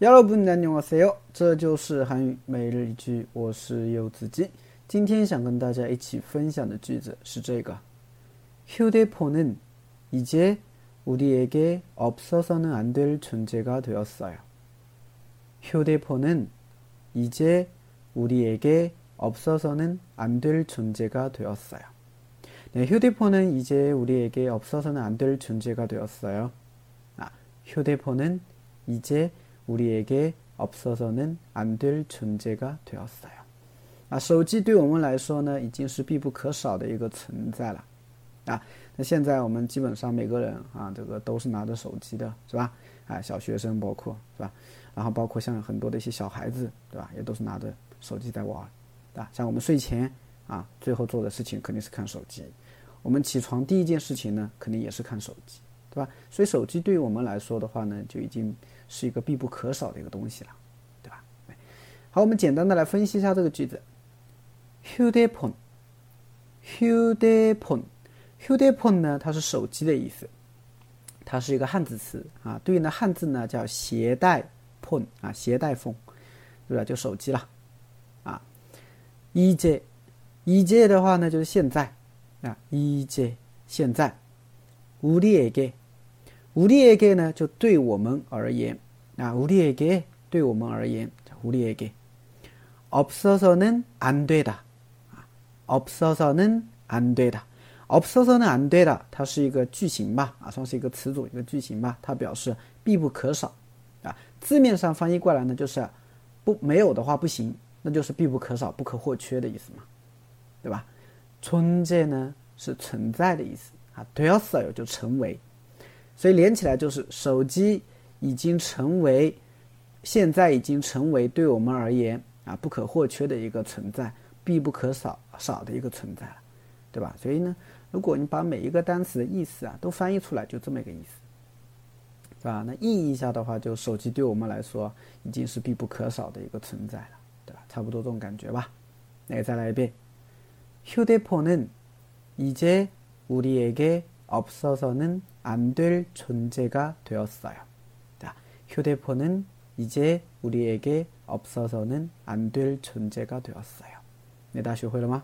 여러분 안녕하세요. 这就是韩语每日一句我是柚子鸡今天想跟大家一起分享的句子是这个휴대폰은 이제 우리에게 없어서는 안 될 존재가 되었어요. 휴대폰은 이제 우리에게 없어서는 안 될 존재가 되었어요. 네, 휴대폰은 이제 우리에게 없어서는 안 될 존재가 되었어요. 아, 휴대폰은 이제 우리에게 없어서는 안 될 존재가 되었어요. 啊，手机对我们来说呢，已经是必不可少的一个存在了。啊，那现在我们基本上每个人啊，这个都是拿着手机的，是吧？啊，小学生包括是吧？然后包括像很多的一些小孩子，对吧？也都是拿着手机在玩，对吧？像我们睡前啊，最后做的事情肯定是看手机。 对吧？所以手机对于我们来说的话呢，就已经是一个必不可少的一个东西了，对吧？好，我们简单的来分析一下这个句子。 휴대폰, 휴대폰, 휴대폰 呢，它是首机的意思，它是一个汉字词啊，对应的汉字呢叫携带폰啊，携带风，对吧？就手机了啊。이제 이제 的话呢就是现在，啊，우리에게， 우리에게呢就对我们而言，啊，우리에게对我们而言，우리에게 없어서는 안 되다. 없어서는 안 되다. 없어서는 안 되다. 它是一个句型吧，啊，算是一个词组，一个句型吧。它表示必不可少啊，字面上翻译过来呢，就是不没有的话不行，那就是必不可少，不可或缺的意思嘛，对吧？ 存在呢是存在的意思啊，되었어요就成为， 所以连起来就是手机已经成为，现在已经成为对我们而言。啊，不可或缺的一个存在，必不可少少的一个存在了，对吧？所以呢，如果你把每一个单词的意思啊都翻译出来，就这么一个意思，是吧？那意译一下的话，就手机对我们来说已经是必不可少的一个存在了，对吧？差不多这种感觉吧。那再来一遍，휴대폰은이제우리에게 없어서는 안 될 존재가 되었어요. 자, 휴대폰은 이제 우리에게 없어서는 안 될 존재가 되었어요. 네, 다시 회로마.